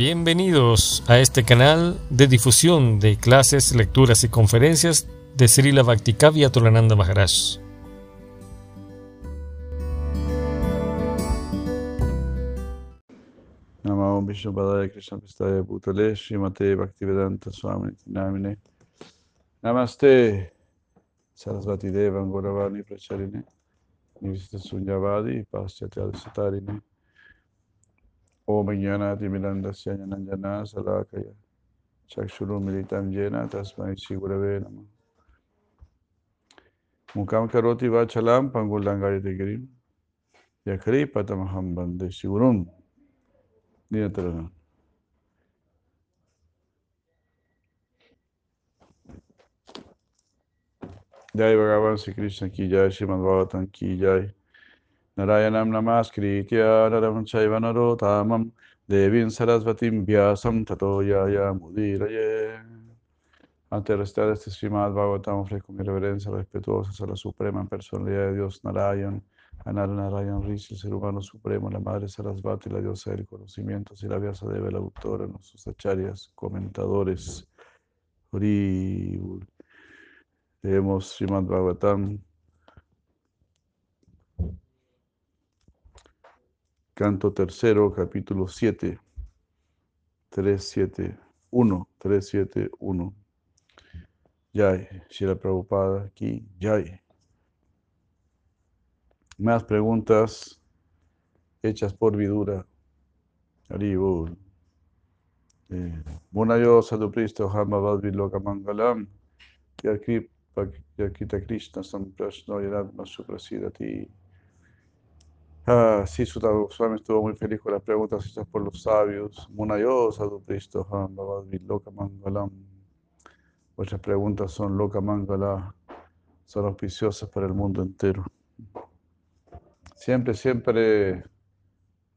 Bienvenidos a este canal de difusión de clases, lecturas y conferencias de Srila Bhaktikavya Tolananda Maharaj. Namo Vishnu Padaya Krishna Pistaya Bhutale Srimate Bhaktivedanta Swami Namine Namaste Sarasvati Deva Gauravani Pracharine Nivista Sunyavadi Om Jnanati Milandasya Jnanjana Salakaya Chakshuru Militam Jena Tasmai Sigurave Nama Mukam Karoti Vachalam Pangulandangari Girim Yakri Patamaham Bande Sigurun Dinatharana. Jai Bhagavan Sri Krishna ki jai, Srimad Bhagavatam ki jai. Chaiva narotamam devin sarasvatim vyasam tato yaya mudiraye. Ante de recitar este Srimad Bhagavatam ofrezco mi reverencia respetuosa a la suprema personalidad de Dios Narayan, a Narayan Rishi, el ser humano supremo, la madre Sarasvati, la diosa del conocimiento, y la Vyasa Deva, la autora, nuestros acharyas, comentadores. Leemos Srimad Bhagavatam, canto tercero, capítulo 7, 371, 371. Jai, Shira Prabhupada, aquí, Jai. Más preguntas hechas por Vidura. Haribol. Munayo Sadhupristo Hamavad Viloka Mangalam. Yakita Krishna Samprashno Yadatma Suprasidati. Ah, sí, Sutta Goswami estuvo muy feliz con las preguntas hechas por los sabios. Munayo Sadhupristo Hamavad Viloka Mangalam. Vuestras preguntas son Loka Mangala, son auspiciosas para el mundo entero. Siempre, siempre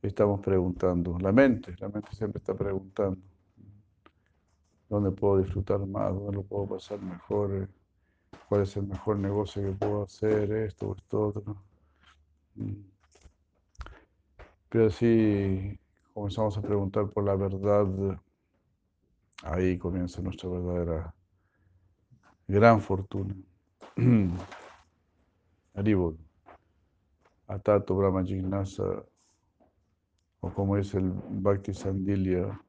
estamos preguntando. La mente, la mente siempre está preguntando. ¿Dónde puedo disfrutar más? ¿Dónde lo puedo pasar mejor? ¿Cuál es el mejor negocio que puedo hacer? Esto o esto otro. Pero si comenzamos a preguntar por la verdad, ahí comienza nuestra verdadera gran fortuna. Haribol. Atato Brahma Jignasa, o como es el Bhakti Sandilya,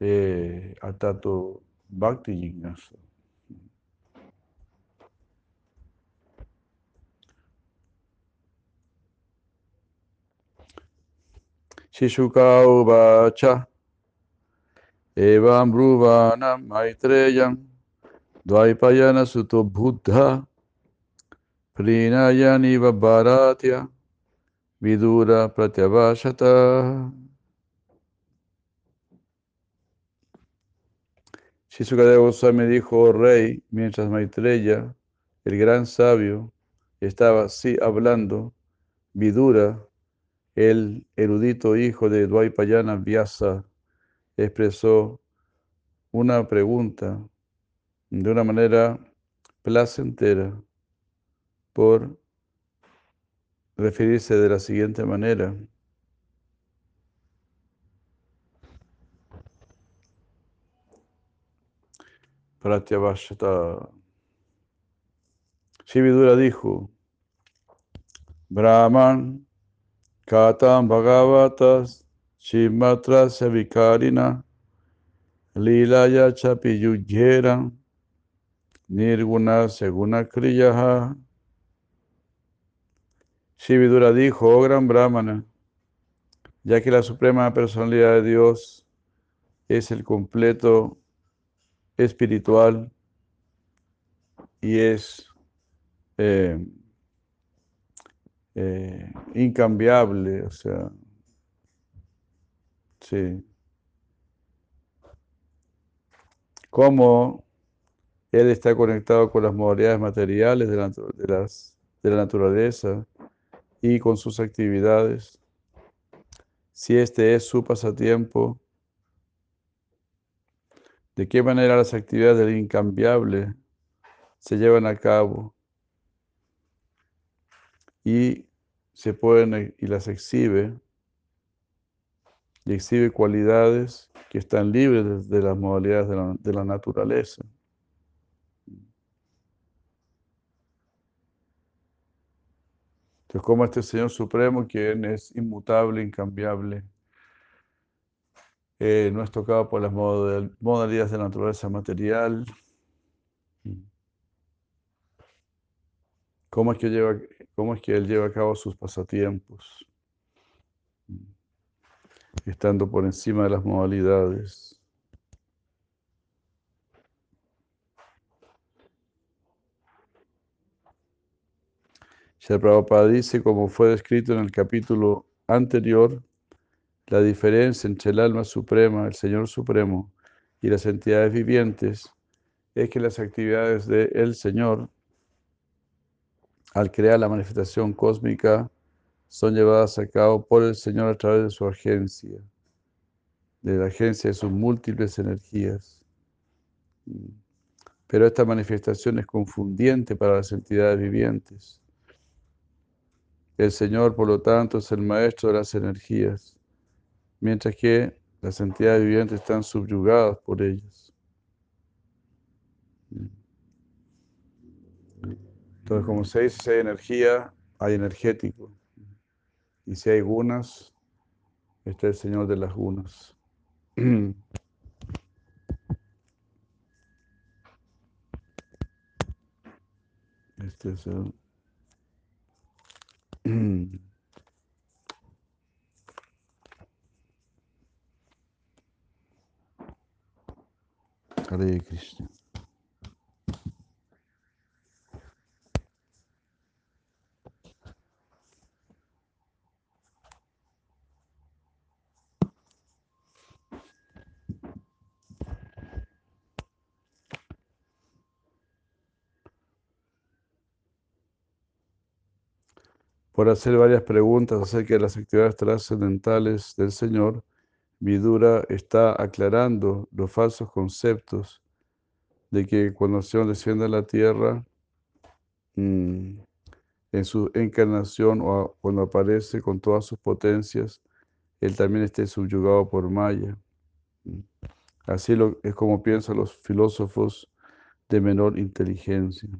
eh, Atato Bhakti Jignasa. Shishuka Uvacha Evam Bruvanam Maitreyam Dvaipayana Suto Buddha Prinayaniva Bharatya Vidura Pratyavashata. Shishukadeva Goswami dijo, rey, mientras Maitreya, el gran sabio, estaba así hablando, Vidura, el erudito hijo de Dvaipayana Vyasa, expresó una pregunta de una manera placentera por referirse de la siguiente manera. Pratyavashata. Shividura dijo, Brahman, Katam Bhagavatas, Shimatrasya Vikarina, Lilaya Chapiyujera, Nirguna Seguna Kriyaha. Shividura dijo, oh gran brahmana, ya que la suprema personalidad de Dios es el completo espiritual y es eh, eh, incambiable, o sea, sí. Como él está conectado con las modalidades materiales de la, de las, de la naturaleza y con sus actividades. Si este es su pasatiempo, ¿de qué manera las actividades del incambiable se llevan a cabo y se pueden y las exhibe? y exhibe cualidades que están libres de, las modalidades de la, naturaleza. Entonces, como este Señor Supremo, quien es inmutable, incambiable, eh, no es tocado por las modalidades de la naturaleza material. ¿Cómo es que, lleva, cómo es que Él lleva a cabo sus pasatiempos? Estando por encima de las modalidades. Shri Prabhupada dice, como fue descrito en el capítulo anterior, la diferencia entre el alma suprema, el Señor Supremo, y las entidades vivientes es que las actividades del Señor, al crear la manifestación cósmica, son llevadas a cabo por el Señor a través de su agencia, de la agencia de sus múltiples energías. Pero esta manifestación es confundiente para las entidades vivientes. El Señor, por lo tanto, es el maestro de las energías mientras que las entidades vivientes están subyugadas por ellas. Entonces, como se dice, si hay energía, hay energético. Y si hay gunas, está el Señor de las gunas. Este es el... Hare Krishna. Por hacer varias preguntas acerca de las actividades trascendentales del Señor, Vidura está aclarando los falsos conceptos de que cuando el Señor desciende a la tierra, mm, en su encarnación o cuando aparece con todas sus potencias, Él también esté subyugado por Maya. Así lo, es como piensan los filósofos de menor inteligencia.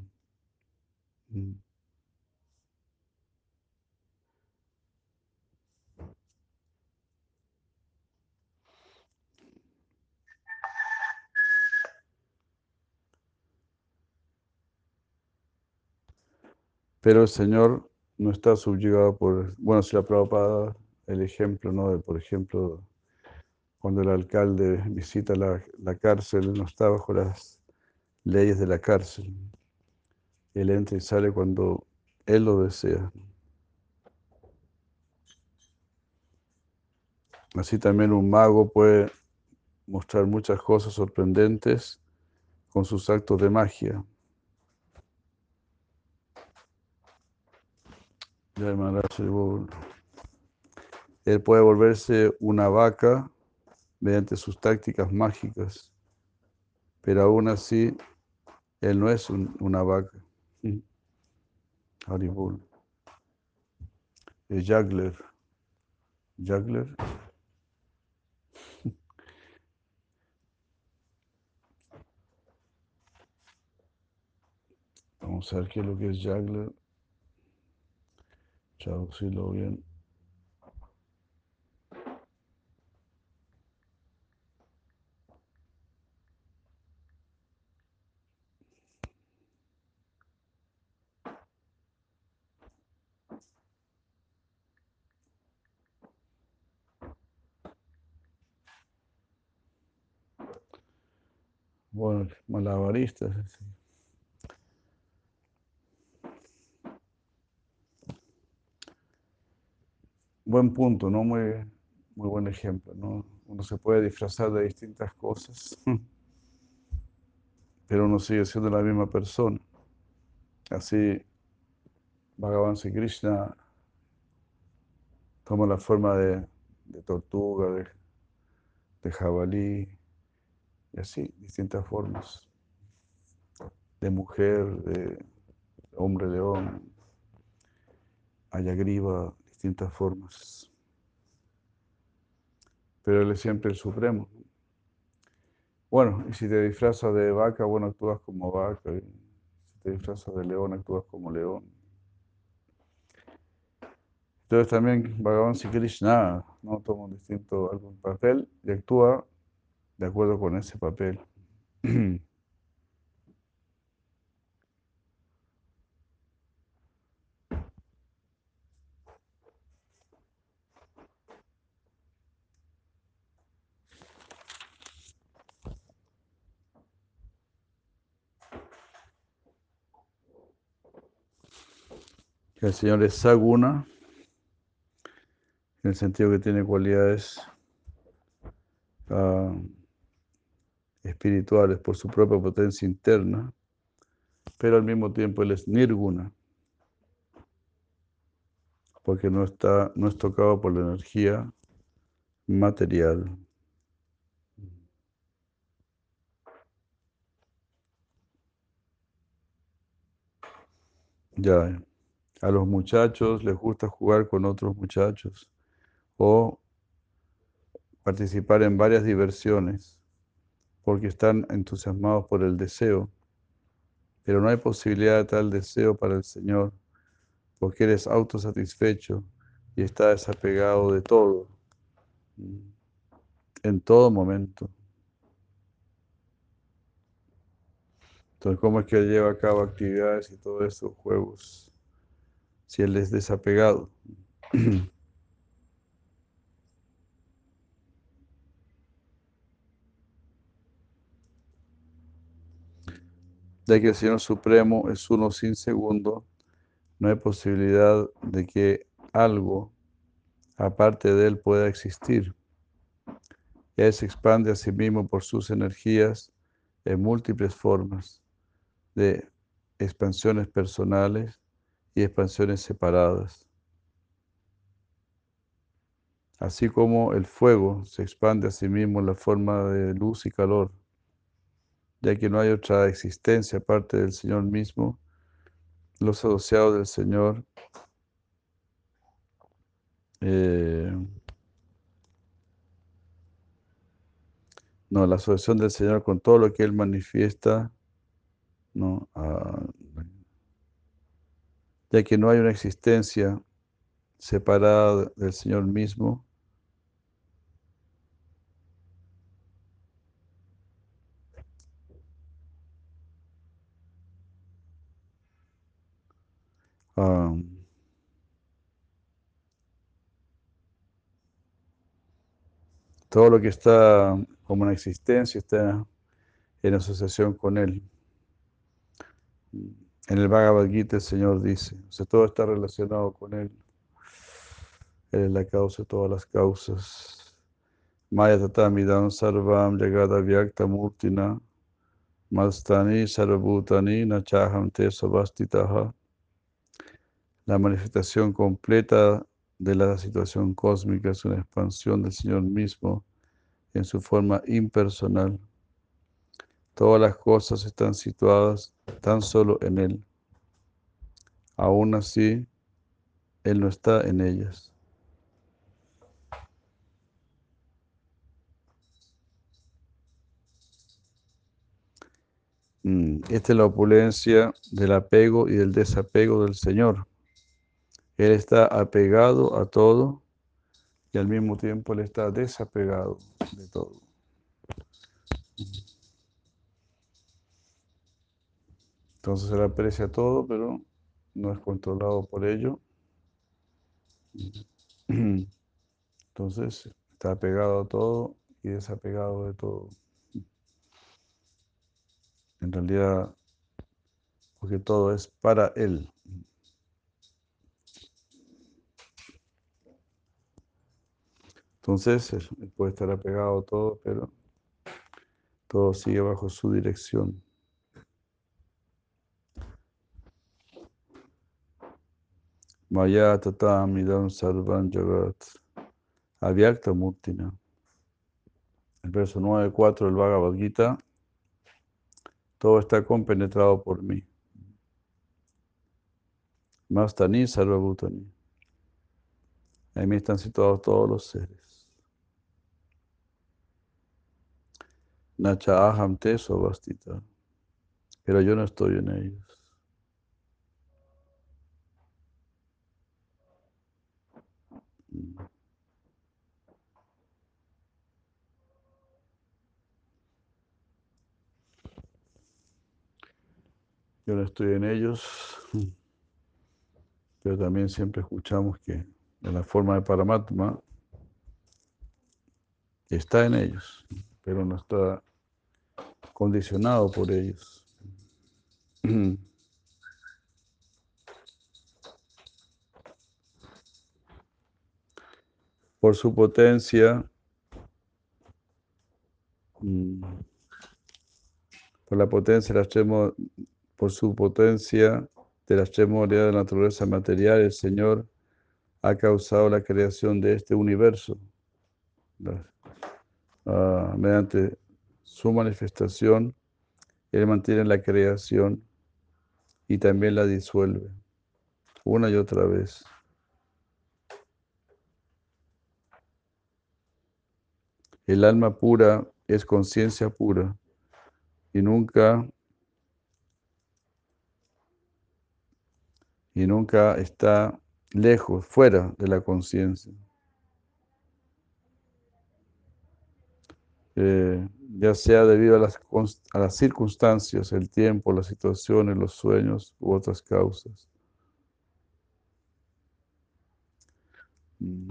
Pero el Señor no está subyugado por, bueno, si la Prabhupada, el ejemplo, ¿no? De, por ejemplo, cuando el alcalde visita la, cárcel, no está bajo las leyes de la cárcel. Él entra y sale cuando él lo desea. Así también un mago puede mostrar muchas cosas sorprendentes con sus actos de magia. Él puede volverse una vaca mediante sus tácticas mágicas, pero aún así, él no es una vaca. Haribol. Es juggler. Juggler. Vamos a ver qué es lo que es juggler traducirlo bien. Bueno, malabaristas. Buen punto, ¿no? Muy, muy buen ejemplo, ¿no? Uno se puede disfrazar de distintas cosas, pero uno sigue siendo la misma persona. Así, Bhagavan Sri Krishna toma la forma de, tortuga, de, de jabalí, y así, distintas formas, de mujer, de hombre león, ayagriva, distintas formas. pero Él es siempre el Supremo. Bueno, y si te disfrazas de vaca, bueno, actúas como vaca. si te disfrazas de león, actúas como león. Entonces también Bhagavan Sri Krishna no toma un distinto algún papel y actúa de acuerdo con ese papel. El Señor es Saguna, en el sentido que tiene cualidades ah, espirituales por su propia potencia interna, pero al mismo tiempo Él es Nirguna, porque no, está, no es tocado por la energía material. Ya. A los muchachos les gusta jugar con otros muchachos o participar en varias diversiones porque están entusiasmados por el deseo, pero no hay posibilidad de tal deseo para el Señor porque eres autosatisfecho y está desapegado de todo, en todo momento. Entonces, ¿cómo es que lleva a cabo actividades y todos esos juegos? Si él es desapegado. De que el Señor Supremo es uno sin segundo, no hay posibilidad de que algo aparte de Él pueda existir. Él se expande a sí mismo por sus energías en múltiples formas de expansiones personales y expansiones separadas. Así como el fuego se expande a sí mismo en la forma de luz y calor, ya que no hay otra existencia aparte del Señor mismo, los asociados del Señor eh, no, la asociación del Señor con todo lo que Él manifiesta, no, ah, ya que no hay una existencia separada del Señor mismo. todo lo que está como una existencia está en asociación con Él. En el Bhagavad Gita el Señor dice, o sea, todo está relacionado con Él. Él es la causa de todas las causas. Maya tatamidam sarvam jagada vyakta murtina mastani sarvabhutani nachaham te sabastitaha. La manifestación completa de la situación cósmica es una expansión del Señor mismo en su forma impersonal. Todas las cosas están situadas tan solo en Él. Aún así, Él no está en ellas. Mm, esta es la opulencia del apego y del desapego del Señor. Él está apegado a todo y al mismo tiempo Él está desapegado de todo. Entonces él aprecia todo, pero no es controlado por ello. Entonces está apegado a todo y desapegado de todo. En realidad, porque todo es para él. Entonces, puede estar apegado a todo, pero todo sigue bajo su dirección. Maya tatamidam sarvan jagat. Avyakta murtina. El verso 9.4 del Bhagavad Gita. Todo está compenetrado por mí. Mastani sarvabhutani. En mí están situados todos los seres. Nacha aham te. Pero yo no estoy en ellos. Yo no estoy en ellos, pero también siempre escuchamos que en la forma de Paramatma está en ellos, pero no está condicionado por ellos. Por su potencia, mm, por la potencia de la extremo, por su potencia de la extremidad de la naturaleza material, el Señor ha causado la creación de este universo. Ah, mediante su manifestación, Él mantiene la creación y también la disuelve una y otra vez. El alma pura es conciencia pura y nunca y nunca está lejos, fuera de la conciencia. Eh, ya sea debido a las, a las circunstancias, el tiempo, las situaciones, los sueños u otras causas. Mm.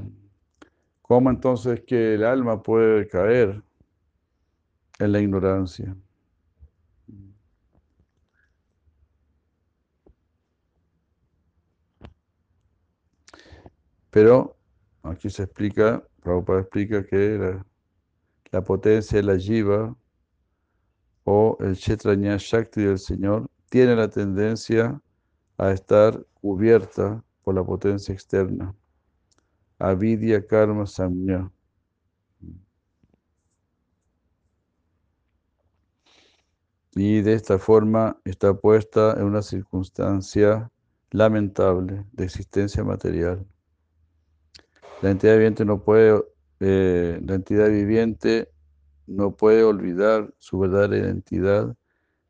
¿Cómo entonces que el alma puede caer en la ignorancia? Pero aquí se explica, Prabhupada explica que la, potencia de la jiva o el Shakti del Señor tiene la tendencia a estar cubierta por la potencia externa. Avidya Karma Samya. Y de esta forma está puesta en una circunstancia lamentable de existencia material. La entidad viviente no puede, eh, la entidad viviente no puede olvidar su verdadera identidad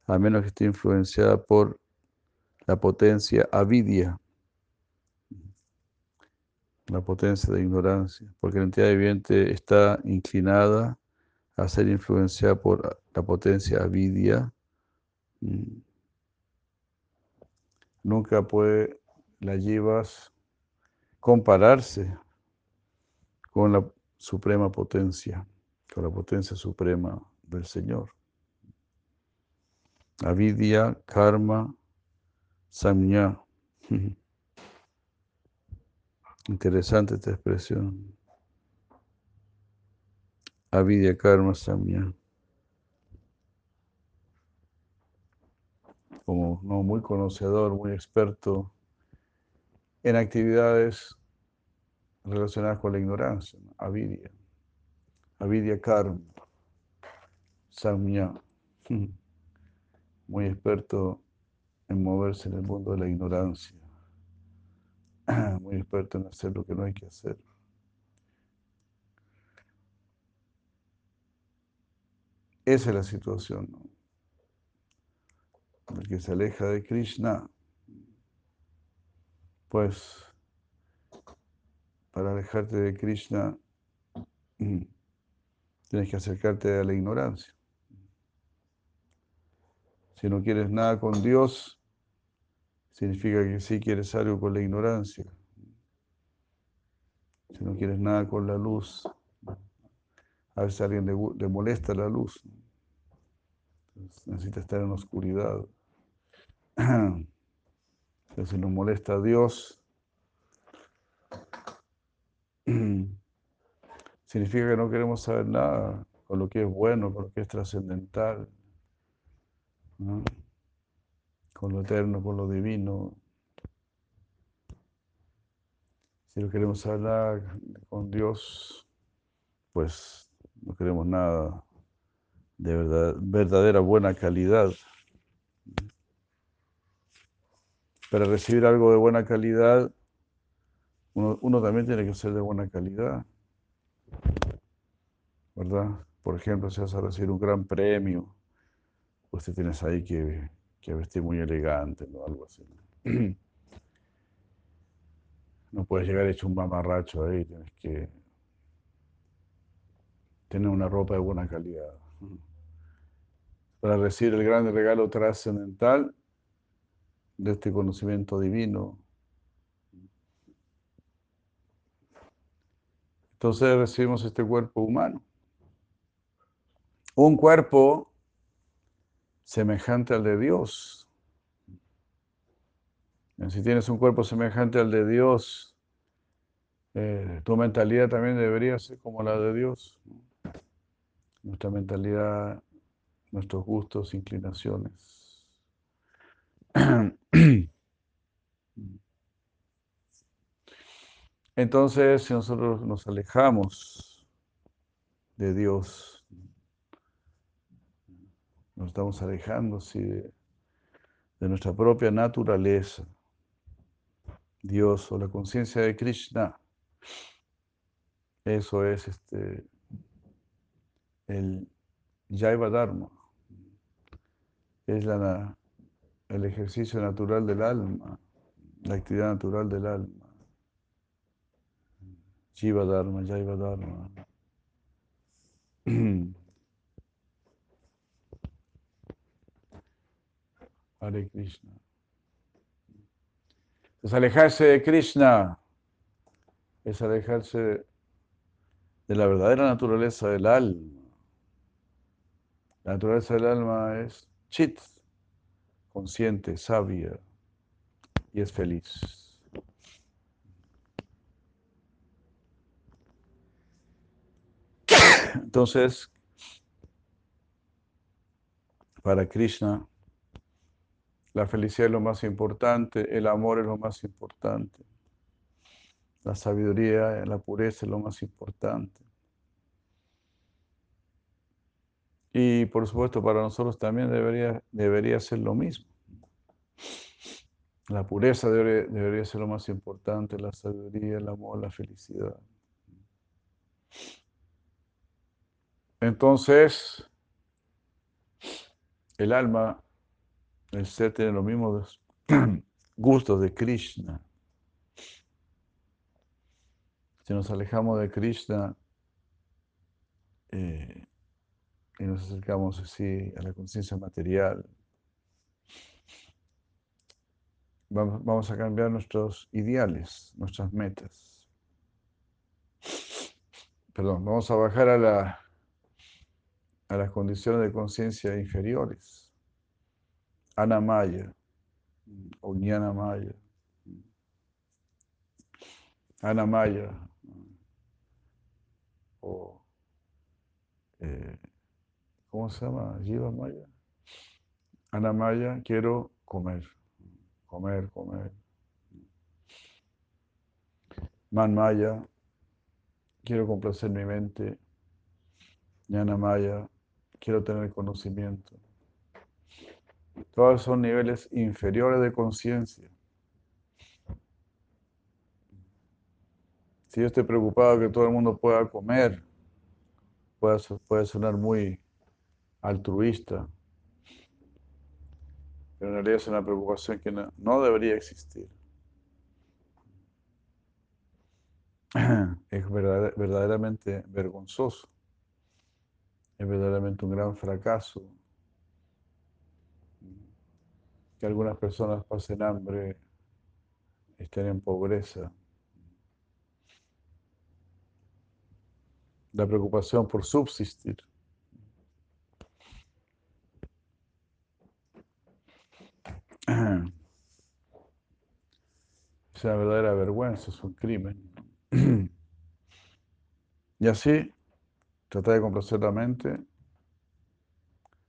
a menos que esté influenciada por la potencia avidia, la potencia de ignorancia, porque la entidad viviente está inclinada a ser influenciada por la potencia avidia. Mm. Nunca puede la llevas compararse con la suprema potencia, con la potencia suprema del Señor. Avidya, karma, samya. Interesante esta expresión. Avidya, karma, samya. Como no muy conocedor, muy experto en actividades relacionadas con la ignorancia, avidia, avidia karma, samya, muy experto en moverse en el mundo de la ignorancia, muy experto en hacer lo que no hay que hacer. Esa es la situación, ¿no? El que se aleja de Krishna, pues para alejarte de Krishna, mm, tienes que acercarte a la ignorancia. Si no quieres nada con Dios, significa que sí quieres algo con la ignorancia. Si no quieres nada con la luz, a veces a alguien le, molesta la luz. necesita estar en oscuridad. si nos molesta a Dios, significa que no queremos saber nada con lo que es bueno, con lo que es trascendental, con lo eterno, con lo divino. Si no queremos hablar con Dios, pues no queremos nada de verdad, verdadera buena calidad. Para recibir algo de buena calidad, uno, también tiene que ser de buena calidad, ¿verdad? por ejemplo, si vas a recibir un gran premio, pues te tienes ahí que, que vestir muy elegante, ¿no? Algo así. No puedes llegar hecho un mamarracho ahí, tienes que tener una ropa de buena calidad. Para recibir el gran regalo trascendental de este conocimiento divino. Entonces recibimos este cuerpo humano. Un cuerpo semejante al de Dios. Si tienes un cuerpo semejante al de Dios, eh, tu mentalidad también debería ser como la de Dios. Nuestra mentalidad, nuestros gustos, inclinaciones. Entonces, si nosotros nos alejamos de Dios, nos estamos alejando de, de nuestra propia naturaleza, Dios o la conciencia de Krishna. Eso es este, el Jaiva Dharma. Es el ejercicio natural del alma, la actividad natural del alma. Jiva Dharma, Jaiva Dharma. Hare Krishna. Es alejarse de Krishna, es alejarse de la verdadera naturaleza del alma. La naturaleza del alma es chit, consciente, sabia y es feliz. Entonces, para Krishna, la felicidad es lo más importante, el amor es lo más importante, la sabiduría, la pureza es lo más importante. Y por supuesto para nosotros también debería, debería ser lo mismo. La pureza debería, debería ser lo más importante, la sabiduría, el amor, la felicidad. Entonces, el alma el ser tiene los mismos gustos de Krishna. Si nos alejamos de Krishna eh, y nos acercamos así a la conciencia material, vamos, vamos a cambiar nuestros ideales, nuestras metas. Perdón, vamos a bajar a, la, a las condiciones de conciencia inferiores. Anamaya o Maya. Anamaya o eh, ¿cómo se llama? Jiva Maya. Anamaya, quiero comer, comer, comer. Manmaya, quiero complacer mi mente. Maya, quiero tener conocimiento. Todos son niveles inferiores de conciencia. Si yo estoy preocupado que todo el mundo pueda comer, puede, puede sonar muy altruista, pero en realidad es una preocupación que no, debería existir. Es verdaderamente vergonzoso, es verdaderamente un gran fracaso que algunas personas pasen hambre, estén en pobreza. La preocupación por subsistir. Es una verdadera vergüenza, es un crimen. Y así, tratar de complacer la mente.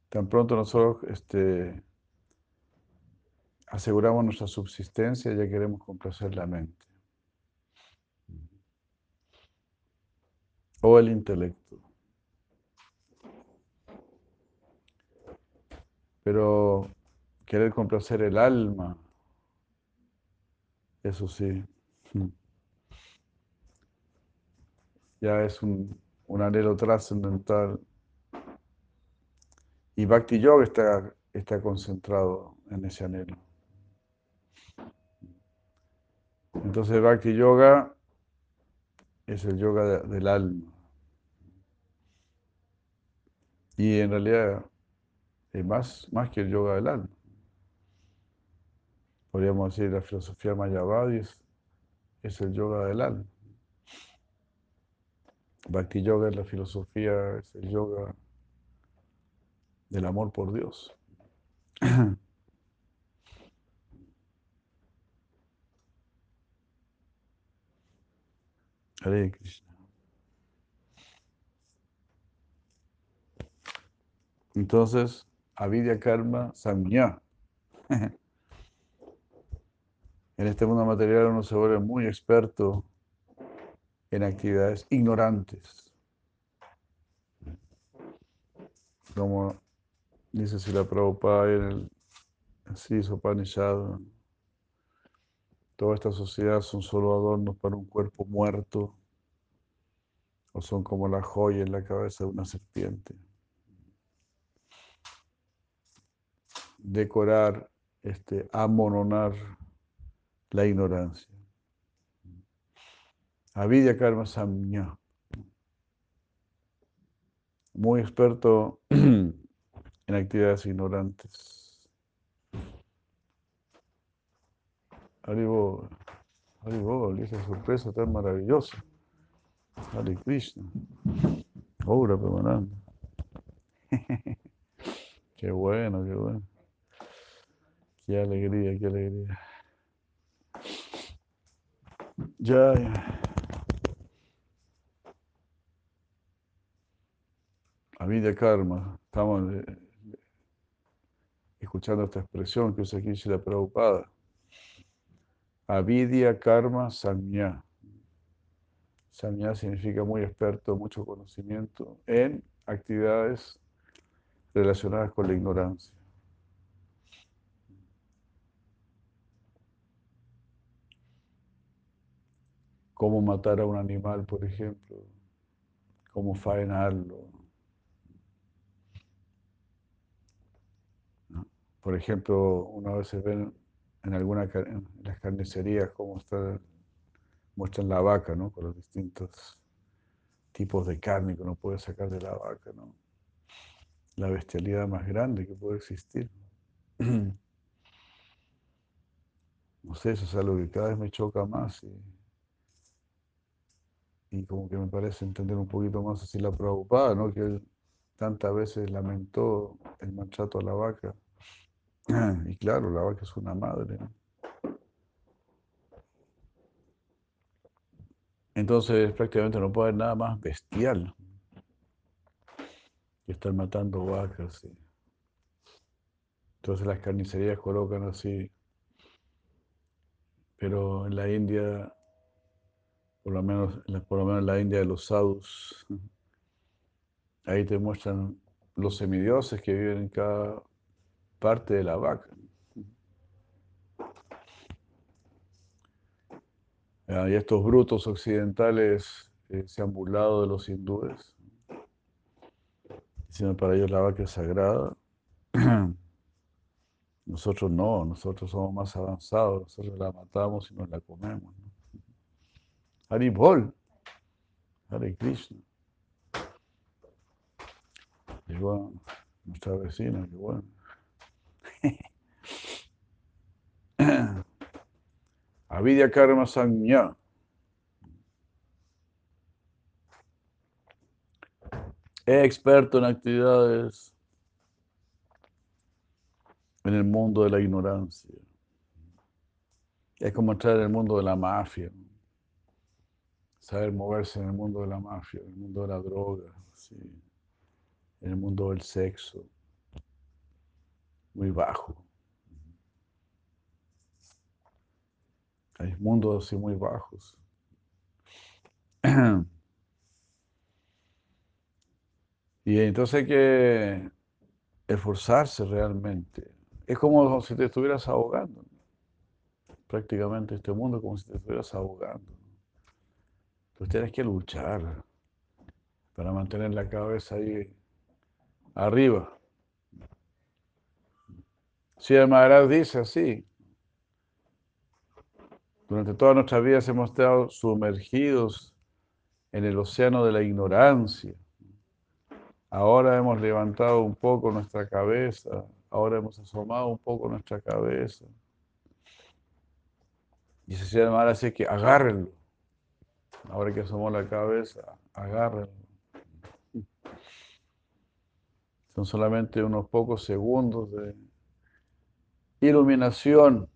Tan pronto nosotros este, aseguramos nuestra subsistencia, ya queremos complacer la mente. O el intelecto. Pero querer complacer el alma, eso sí, ya es un, un anhelo trascendental Y Bhakti Yoga está, está concentrado en ese anhelo. Entonces Bhakti Yoga es el yoga del alma. Y en realidad es más, más que el yoga del alma. Podríamos decir la filosofía Mayavadi es, el yoga del alma. Bhakti Yoga es la filosofía, es el yoga del amor por Dios. Hare Krishna. Entonces, avidya karma samya. En este mundo material uno se vuelve muy experto en actividades ignorantes. Como dice Sila Prabhupada en el Upanishad, toda esta sociedad son solo adornos para un cuerpo muerto o son como la joya en la cabeza de una serpiente. Decorar, este, amononar la ignorancia. Avidya Karma Samya. Muy experto en actividades ignorantes. Haribo, Haribo, esa sorpresa tan maravillosa. Hare Krishna. Obra permanente. qué bueno, qué bueno. Qué alegría, qué alegría. Ya, ya. Avidya Karma. Estamos eh, escuchando esta expresión que usa aquí la Prabhupada. Avidya Karma Samya. Samya significa muy experto, mucho conocimiento en actividades relacionadas con la ignorancia. Cómo matar a un animal, por ejemplo. Cómo faenarlo Por ejemplo, una vez se ven en algunas carnicerías cómo está, muestran la vaca, ¿no? Con los distintos tipos de carne que uno puede sacar de la vaca, ¿no? La bestialidad más grande que puede existir. No sé, eso es algo que cada vez me choca más y, y como que me parece entender un poquito más así la preocupada, ¿no? Que él tantas veces lamentó el maltrato a la vaca. Y claro, la vaca es una madre. Entonces prácticamente no puede haber nada más bestial que estar matando vacas. Entonces las carnicerías colocan así. Pero en la India, por lo menos, por lo menos en la India de los sadhus, ahí te muestran los semidioses que viven en cada parte de la vaca. Y estos brutos occidentales eh, se han burlado de los hindúes, diciendo para ellos la vaca es sagrada. Nosotros no, nosotros somos más avanzados, nosotros la matamos y nos la comemos. Hari Bol, Hare Krishna. Nuestra vecina, qué bueno. Avidya Karma Sanya. Experto en actividades en el mundo de la ignorancia. Es como entrar en el mundo de la mafia. Saber moverse en el mundo de la mafia, en el mundo de la droga, en el mundo del sexo muy bajo. Hay mundos así muy bajos. Y entonces hay que esforzarse realmente. Es como si te estuvieras ahogando. Prácticamente este mundo como si te estuvieras ahogando. Entonces tienes que luchar para mantener la cabeza ahí arriba. El Maharaj dice así, durante todas nuestras vidas hemos estado sumergidos en el océano de la ignorancia. Ahora hemos levantado un poco nuestra cabeza, ahora hemos asomado un poco nuestra cabeza. Y se llama así que agárrenlo. Ahora que asomó la cabeza, agárrenlo. Son solamente unos pocos segundos de iluminación.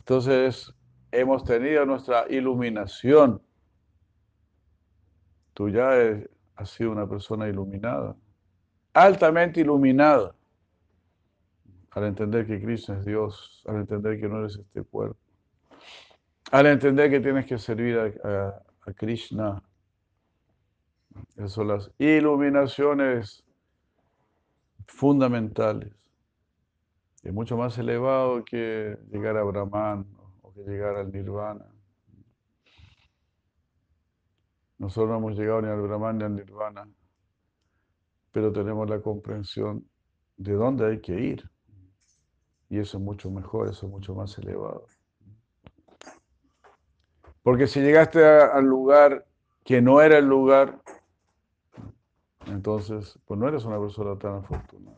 Entonces, hemos tenido nuestra iluminación. Tú ya has sido una persona iluminada, altamente iluminada, al entender que Cristo es Dios, al entender que no eres este cuerpo, al entender que tienes que servir a, Krishna. Esas son las iluminaciones fundamentales. Es mucho más elevado que llegar a Brahman o que llegar al Nirvana. Nosotros no hemos llegado ni al Brahman ni al Nirvana, pero tenemos la comprensión de dónde hay que ir. Y eso es mucho mejor, eso es mucho más elevado. Porque si llegaste al lugar que no era el lugar, entonces, pues no eres una persona tan afortunada.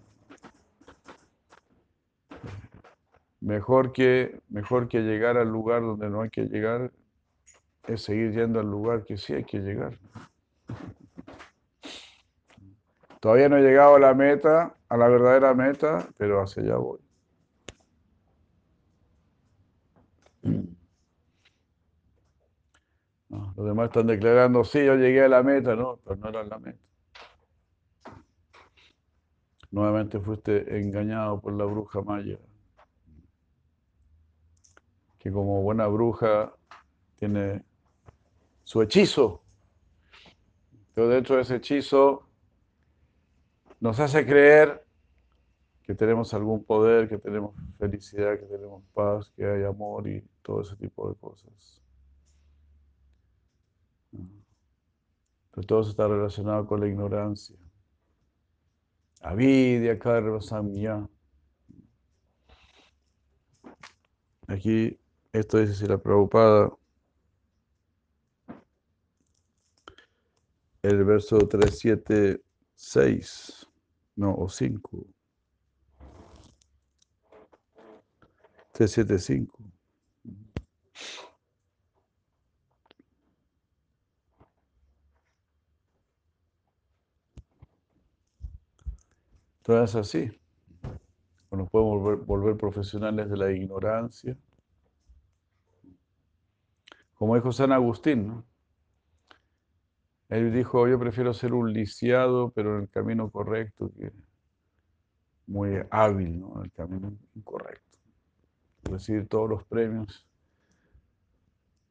Mejor que, mejor que llegar al lugar donde no hay que llegar es seguir yendo al lugar que sí hay que llegar. Todavía no he llegado a la meta, a la verdadera meta, pero hacia allá voy. los demás están declarando, sí, yo llegué a la meta, no, pero no era la meta. Nuevamente fuiste engañado por la bruja maya que como buena bruja tiene su hechizo. Pero dentro de ese hechizo nos hace creer que tenemos algún poder, que tenemos felicidad, que tenemos paz, que hay amor y todo ese tipo de cosas. Pero todo eso está relacionado con la ignorancia. Avidia, karma, samya. Aquí esto dice si la preocupada. El verso 376, no, o 5. 375. Entonces así. Nos podemos volver profesionales de la ignorancia como dijo San Agustín, ¿no? Él dijo, yo prefiero ser un lisiado, pero en el camino correcto, que muy hábil, ¿no? En el camino incorrecto. Recibir todos los premios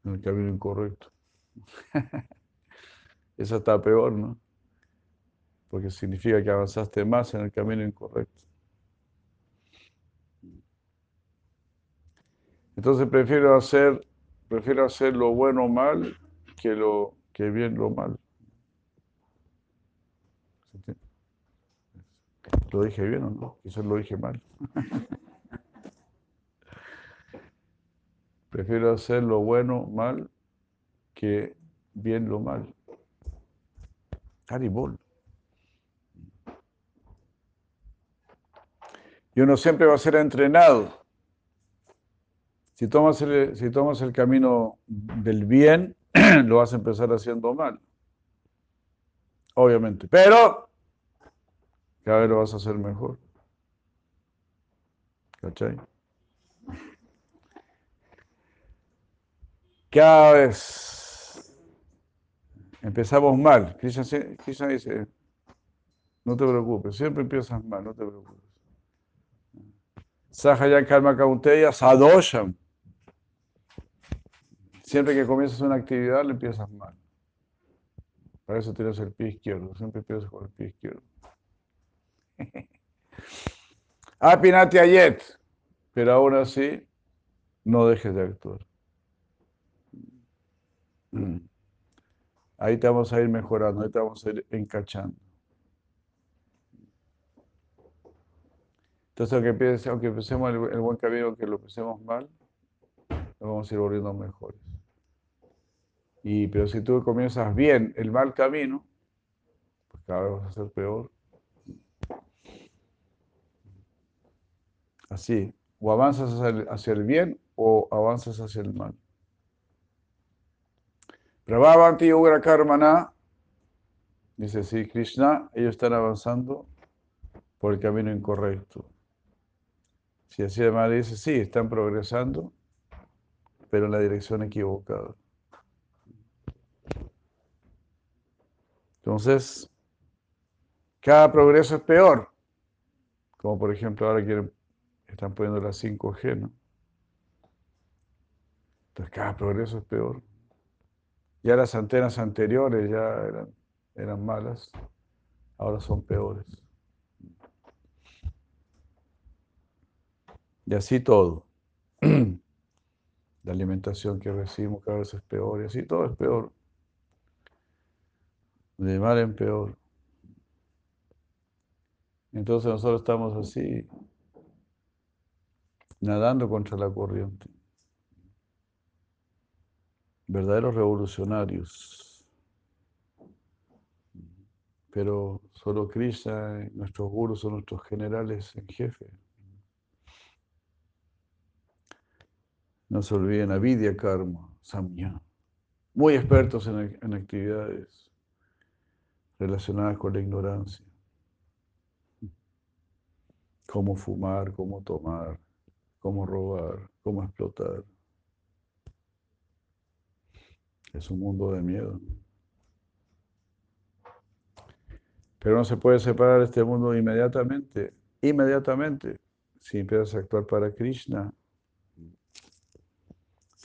en el camino incorrecto. Eso está peor, ¿no? Porque significa que avanzaste más en el camino incorrecto. Entonces prefiero hacer Prefiero hacer lo bueno mal que lo que bien lo mal. ¿Lo dije bien o no? Quizás lo dije mal. Prefiero hacer lo bueno mal que bien lo mal. Haribol. Y uno siempre va a ser entrenado si tomas el, camino del bien, lo vas a empezar haciendo mal. Obviamente. Pero cada vez lo vas a hacer mejor. ¿Cachai? Cada vez empezamos mal. Cristian dice, no te preocupes, siempre empiezas mal, no te preocupes. Sahayan Karma Kaunteya Sadosham. Siempre que comienzas una actividad, le empiezas mal. Para eso tienes el pie izquierdo. Siempre empiezas con el pie izquierdo. Apinati ayet. Pero aún así, no dejes de actuar. Mm. Ahí te vamos a ir mejorando, ahí te vamos a ir encachando. Entonces, aunque, piense, aunque empecemos el, el buen camino, aunque lo empecemos mal, nos vamos a ir volviendo mejores. Y, pero si tú comienzas bien el mal camino, pues cada vez vas a ser peor. Así, o avanzas hacia el, hacia el bien o avanzas hacia el mal. Prabhavanti Ugra Karmana, dice sí, Krishna, ellos están avanzando por el camino incorrecto. Si así además dice, sí, están progresando, pero en la dirección equivocada. Entonces, cada progreso es peor. Como por ejemplo ahora quieren, están poniendo la 5G, ¿no? Entonces cada progreso es peor. Ya las antenas anteriores ya eran malas, ahora son peores. Y así todo. La alimentación que recibimos cada vez es peor y así todo es peor. De mal en peor. Entonces nosotros estamos así, nadando contra la corriente. Verdaderos revolucionarios. Pero solo Krishna nuestros gurus son nuestros generales en jefe. No se olviden, Avidya Karma, Samya. Muy expertos en, en actividades relacionadas con la ignorancia. Cómo fumar, cómo tomar, cómo robar, cómo explotar. Es un mundo de miedo. Pero no se puede separar este mundo inmediatamente, inmediatamente, si empiezas a actuar para Krishna,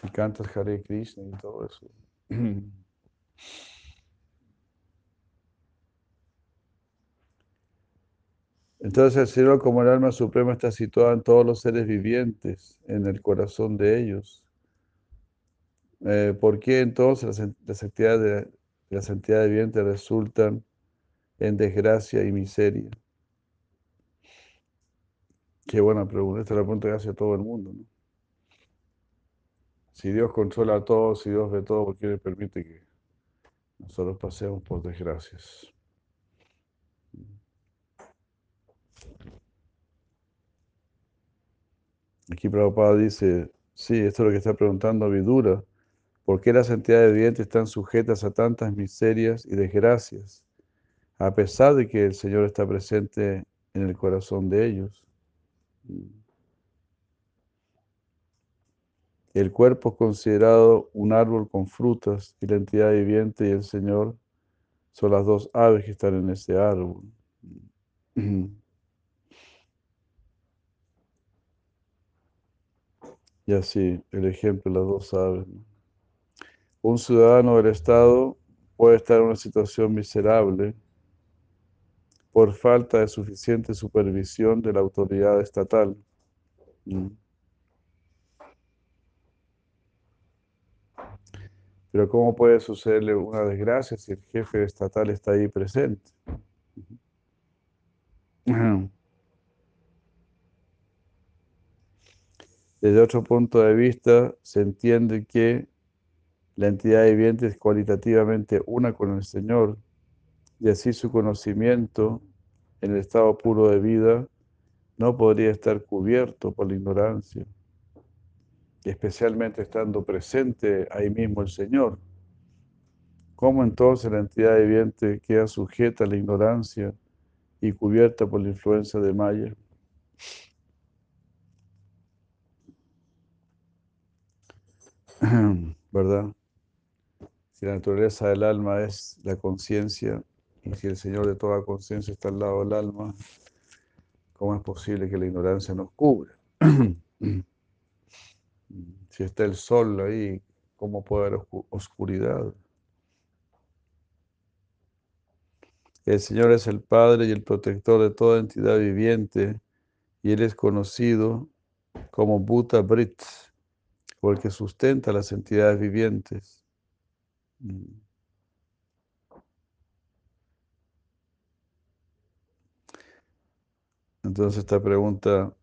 si cantas Hare Krishna y todo eso. Entonces el cielo como el alma suprema está situado en todos los seres vivientes, en el corazón de ellos. Eh, ¿Por qué entonces las, las actividades de, las entidades vivientes resultan en desgracia y miseria? Qué buena pregunta. Esta es la pregunta que hace todo el mundo. ¿no? Si Dios controla a todos, si Dios ve todo, ¿por qué le permite que nosotros pasemos por desgracias? Aquí Prabhupada dice, sí, esto es lo que está preguntando Vidura. ¿Por qué las entidades vivientes están sujetas a tantas miserias y desgracias, a pesar de que el Señor está presente en el corazón de ellos? El cuerpo es considerado un árbol con frutas y la entidad viviente y el Señor son las dos aves que están en ese árbol. Y así, el ejemplo de las dos aves. Un ciudadano del Estado puede estar en una situación miserable por falta de suficiente supervisión de la autoridad estatal. Pero ¿cómo puede sucederle una desgracia si el jefe estatal está ahí presente? Desde otro punto de vista, se entiende que la entidad viviente es cualitativamente una con el Señor y así su conocimiento en el estado puro de vida no podría estar cubierto por la ignorancia, especialmente estando presente ahí mismo el Señor. ¿Cómo entonces la entidad viviente queda sujeta a la ignorancia y cubierta por la influencia de Maya? ¿verdad? Si la naturaleza del alma es la conciencia y si el Señor de toda conciencia está al lado del alma, ¿cómo es posible que la ignorancia nos cubra? si está el sol ahí, ¿cómo puede haber oscuridad? El Señor es el Padre y el protector de toda entidad viviente y Él es conocido como Bhuta Brit o el que sustenta las entidades vivientes. Mm. Entonces esta pregunta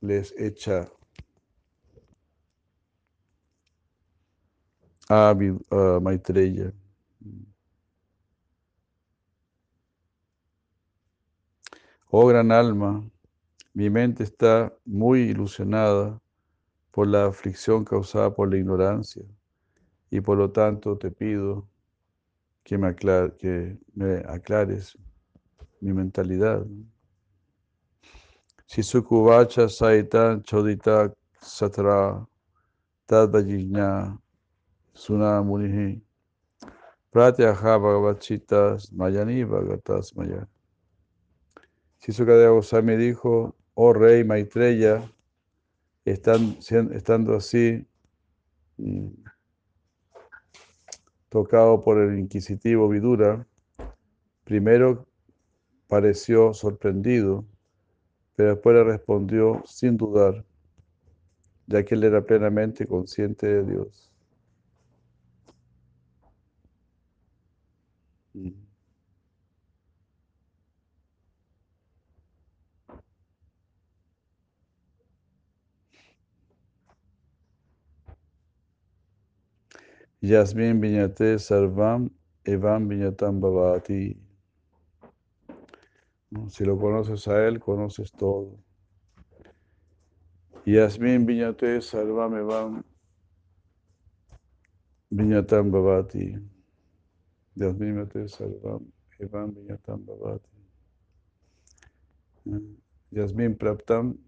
les echa a, Maitreya. Oh gran alma, mi mente está muy ilusionada por la aflicción causada por la ignorancia y por lo tanto te pido que me, aclares mi mentalidad. Si Shisukuvacha Saita Chodita Satra Tadvajijna Suna Munihi Pratyaha Bhagavachitas Mayani Bhagatas Maya. Si Sukadeva Goswami dijo, oh rey Maitreya, estando así mm, tocado por el inquisitivo Vidura, primero pareció sorprendido, pero después le respondió sin dudar, ya que él era plenamente consciente de Dios. Yasmin Viñate Sarvam Evam Viñatam Bhavati. Si lo conoces a él, conoces todo. Yasmin Viñate Sarvam Evam Viñatam Bhavati. Yasmin Viñate Sarvam Evam Viñatam Bhavati. Yasmin Praptam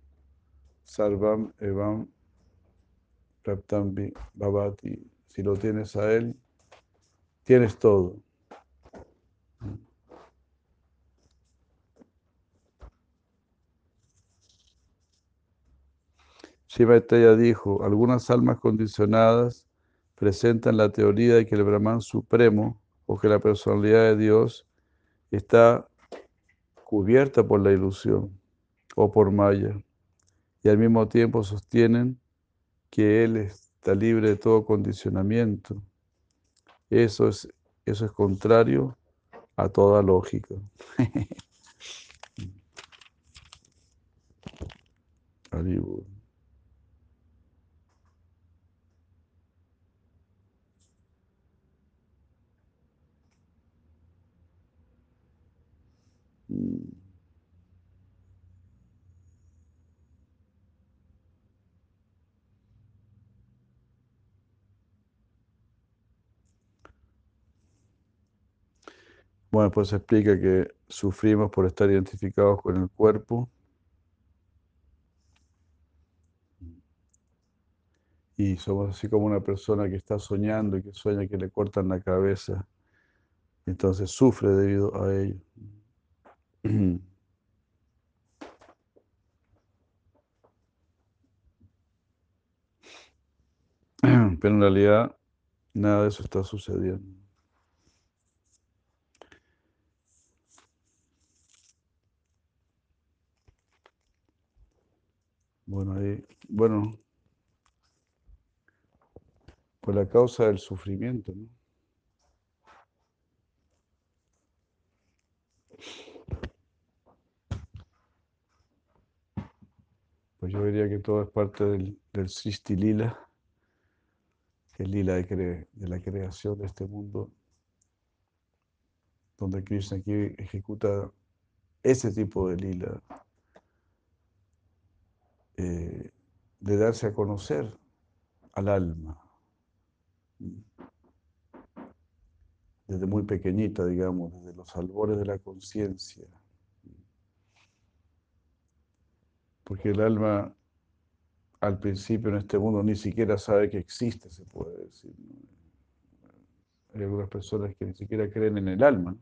Sarvam Evam Praptam Bhavati. Si lo tienes a Él, tienes todo. Shiva Estrella dijo, algunas almas condicionadas presentan la teoría de que el Brahman supremo o que la personalidad de Dios está cubierta por la ilusión o por Maya y al mismo tiempo sostienen que Él es está libre de todo condicionamiento. Eso es, eso es contrario a toda lógica. Bueno, pues explica que sufrimos por estar identificados con el cuerpo. Y somos así como una persona que está soñando y que sueña que le cortan la cabeza. entonces sufre debido a ello. Pero en realidad nada de eso está sucediendo. Bueno, ahí, bueno, por la causa del sufrimiento, ¿no? Pues yo diría que todo es parte del, del Sisti Lila, que es Lila de, de la creación de este mundo, donde Krishna aquí ejecuta ese tipo de lila eh, de darse a conocer al alma. Desde muy pequeñita, digamos, desde los albores de la conciencia. Porque el alma al principio en este mundo ni siquiera sabe que existe, se puede decir. Hay algunas personas que ni siquiera creen en el alma.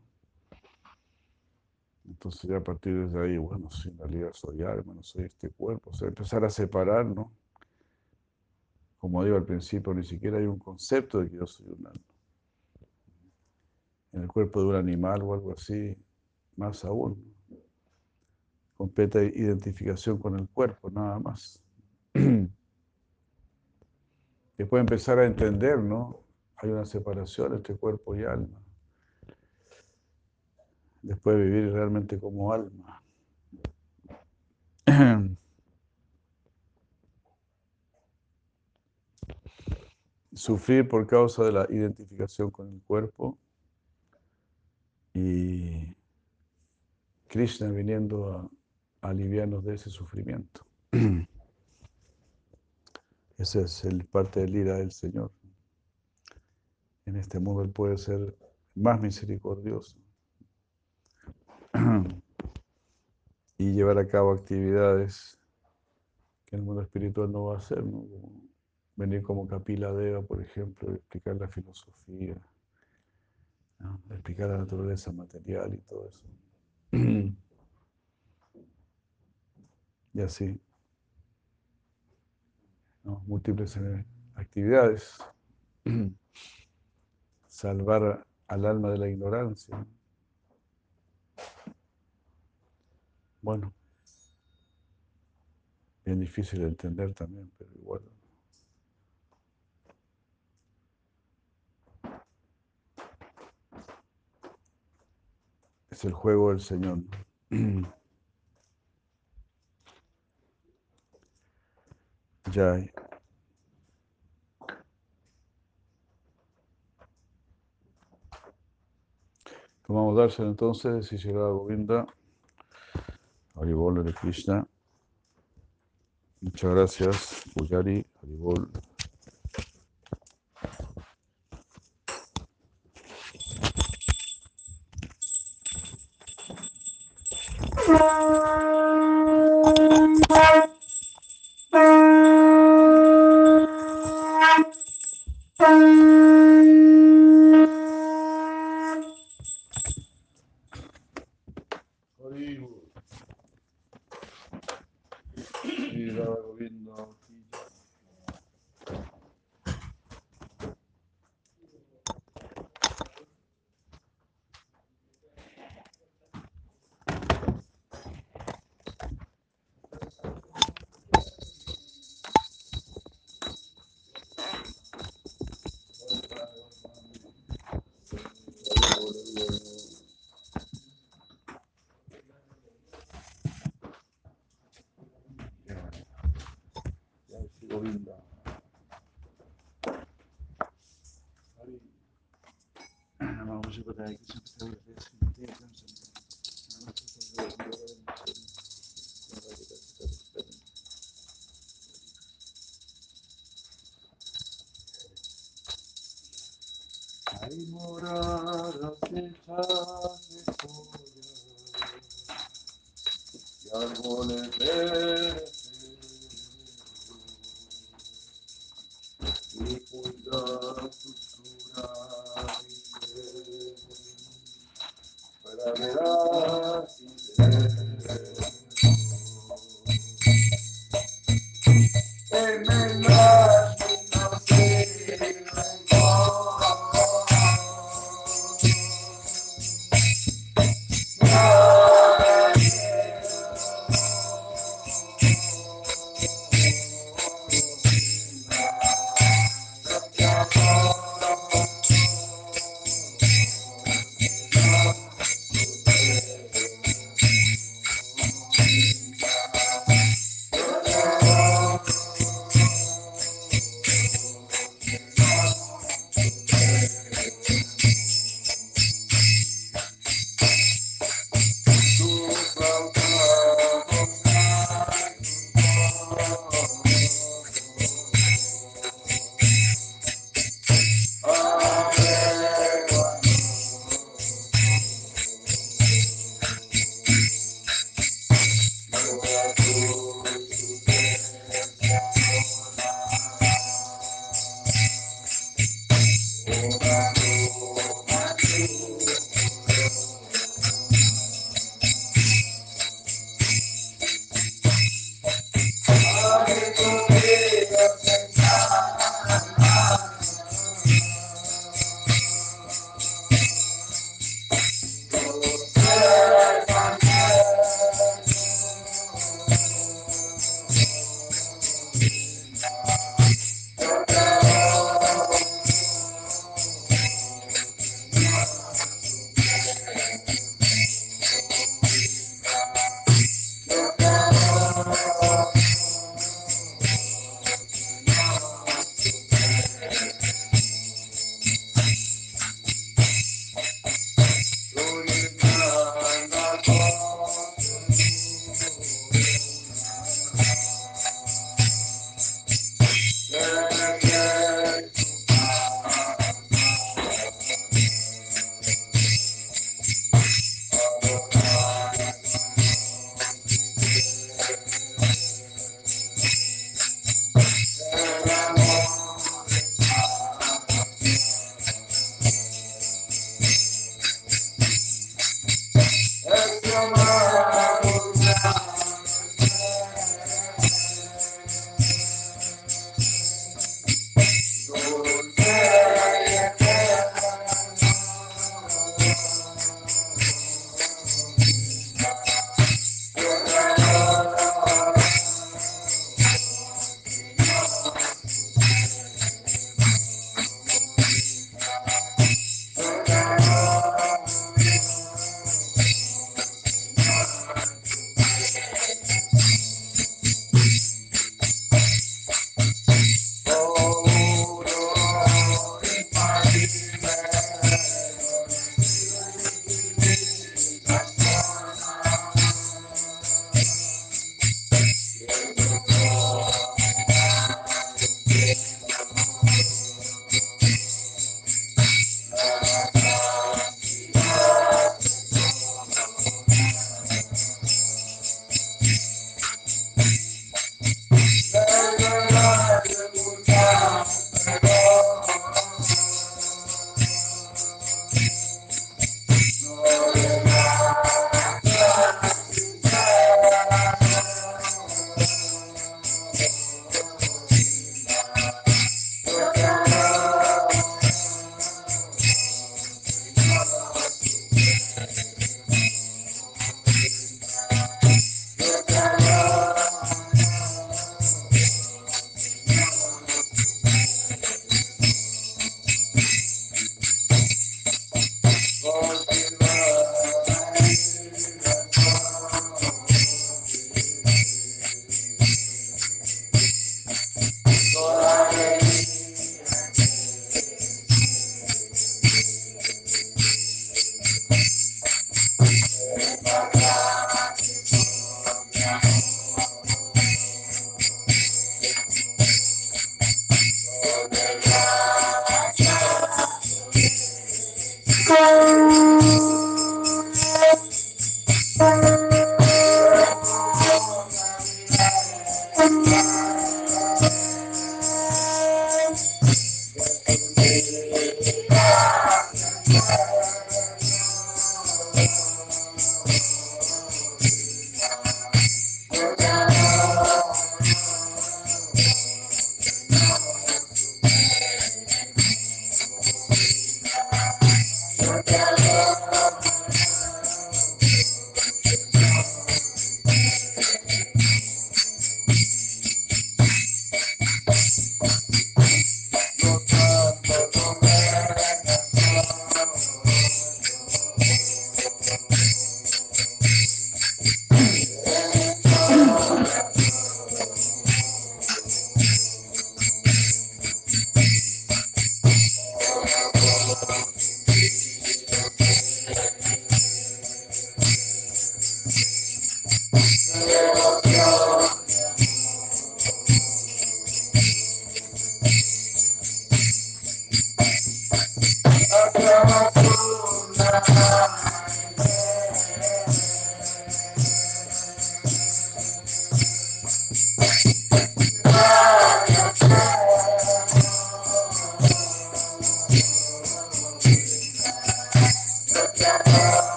Entonces ya a partir de ahí, bueno, si en realidad soy alma, no soy este cuerpo, o sea, empezar a separar, ¿no? Como digo al principio, ni siquiera hay un concepto de que yo soy un alma. En el cuerpo de un animal o algo así, más aún. Completa identificación con el cuerpo, nada más. Después empezar a entender, ¿no? Hay una separación entre cuerpo y alma después de vivir realmente como alma. Sufrir por causa de la identificación con el cuerpo y Krishna viniendo a, aliviarnos de ese sufrimiento. Esa es el parte del ira del Señor. En este mundo Él puede ser más misericordioso y llevar a cabo actividades que el mundo espiritual no va a hacer, venir como Kapila Deva, por ejemplo, explicar la filosofía, explicar la naturaleza material y todo eso. y así. múltiples eh, actividades. Salvar al alma de la ignorancia. Bueno, bien difícil de entender también, pero igual. Es el juego del Señor. Ya. Tomamos dárselo entonces, si llega Govinda. Haribol de Krishna. Muchas gracias, Puyari, Haribol. Para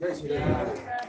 Jai Sri Radhe.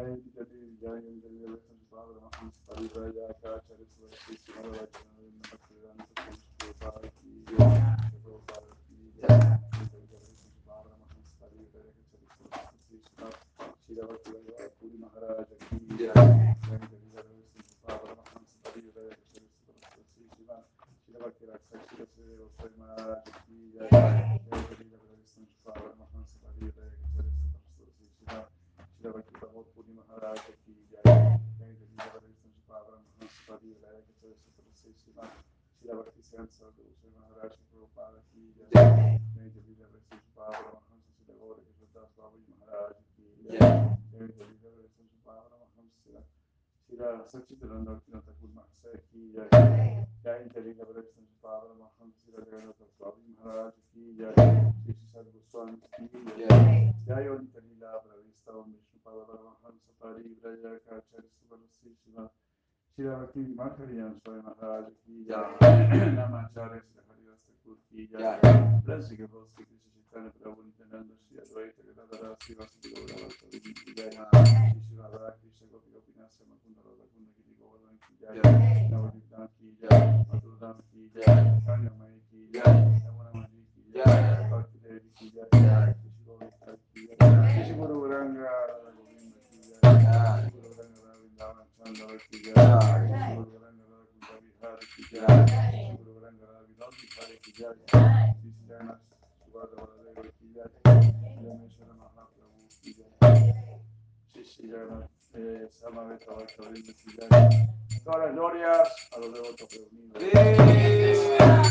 Satchitananda Bhaktivinoda Thakur ki jai Jai Intelligent Revelation Bhagavad Maham Sri Jagannath Swami Maharaj ki jai Shri Sadhu Goswami ki Om Vishnu Pada Maham Sapari Vraja Kacharya Subhanu Sri Shiva Shri Bhakti Makariyan Swami Maharaj ki jai Namacharya Shri Haridas Thakur ki jai Blessed Guru Sri Krishna Chaitanya Prabhu Nityananda Shri Advaita Gadadara Shri Vasudeva Gaura Bhatta ki jai Shri Shri Radha Krishna Gopi Gopinasya Makunda Radha Kunda Jai eh, jai Todas las glorias a los devotos reunidos.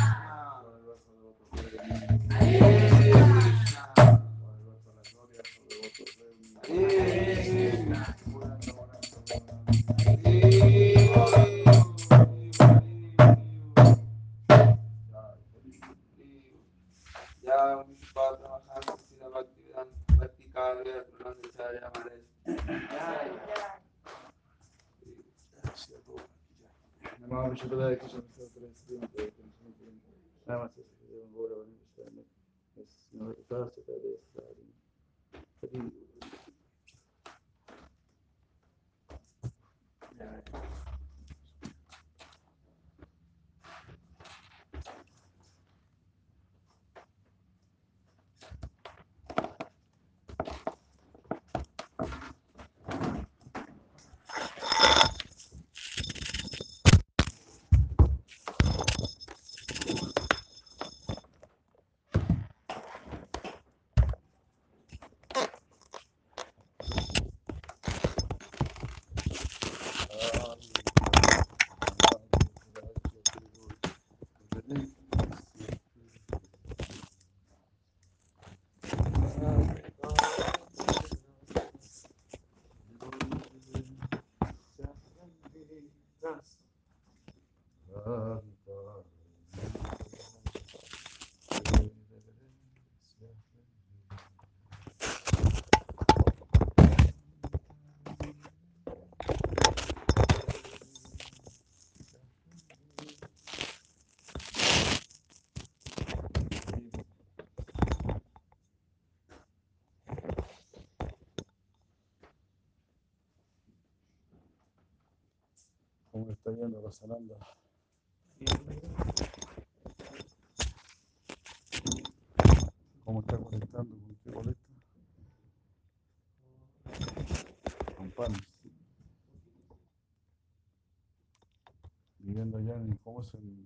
¿Cómo está yendo a la Sananda? ¿Cómo está conectando? ¿Con qué boleta? Con. Viviendo allá en, ¿cómo es en,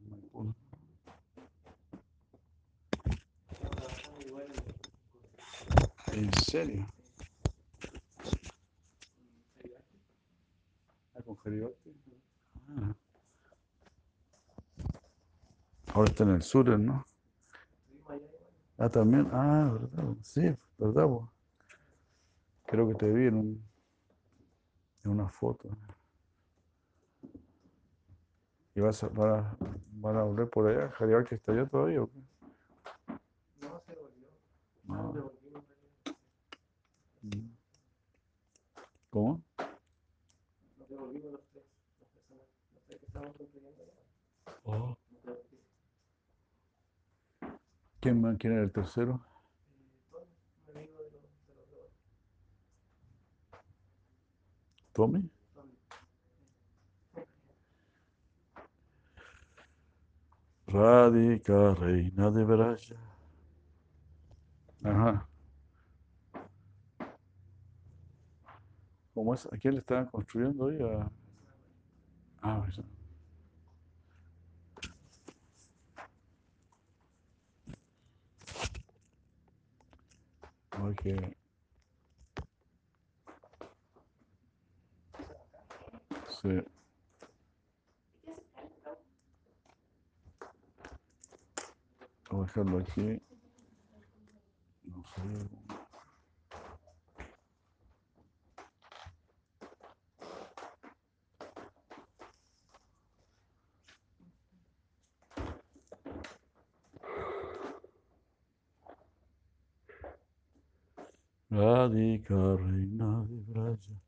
en Maipú? ¿En serio? Ah, con Jerigote. Ah. Está en el sur, ¿no? Ah, también. Ah, verdad. Sí, verdad. Creo que te vi en, un- una foto. ¿Y vas a, van, a, van a volver por allá? ¿Jaribar que está allá todavía o qué? No se volvió. No. devolvimos. Mm. ¿Cómo? Nos devolvimos los tres. Las personas, los tres que estábamos construyendo. Oh, nos devolvimos. ¿Quién, era el tercero? Fomi. Radhika, reina de Braya. Ajá. ¿Cómo es? ¿A quién le estaban construyendo hoy? A... Ah, ya. Ok. Sí. Voy a dejarlo aquí. No sé. Radhika, reina de Braya.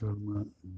Vamos a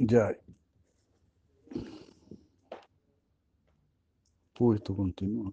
じゃあ、ポうトうというのは、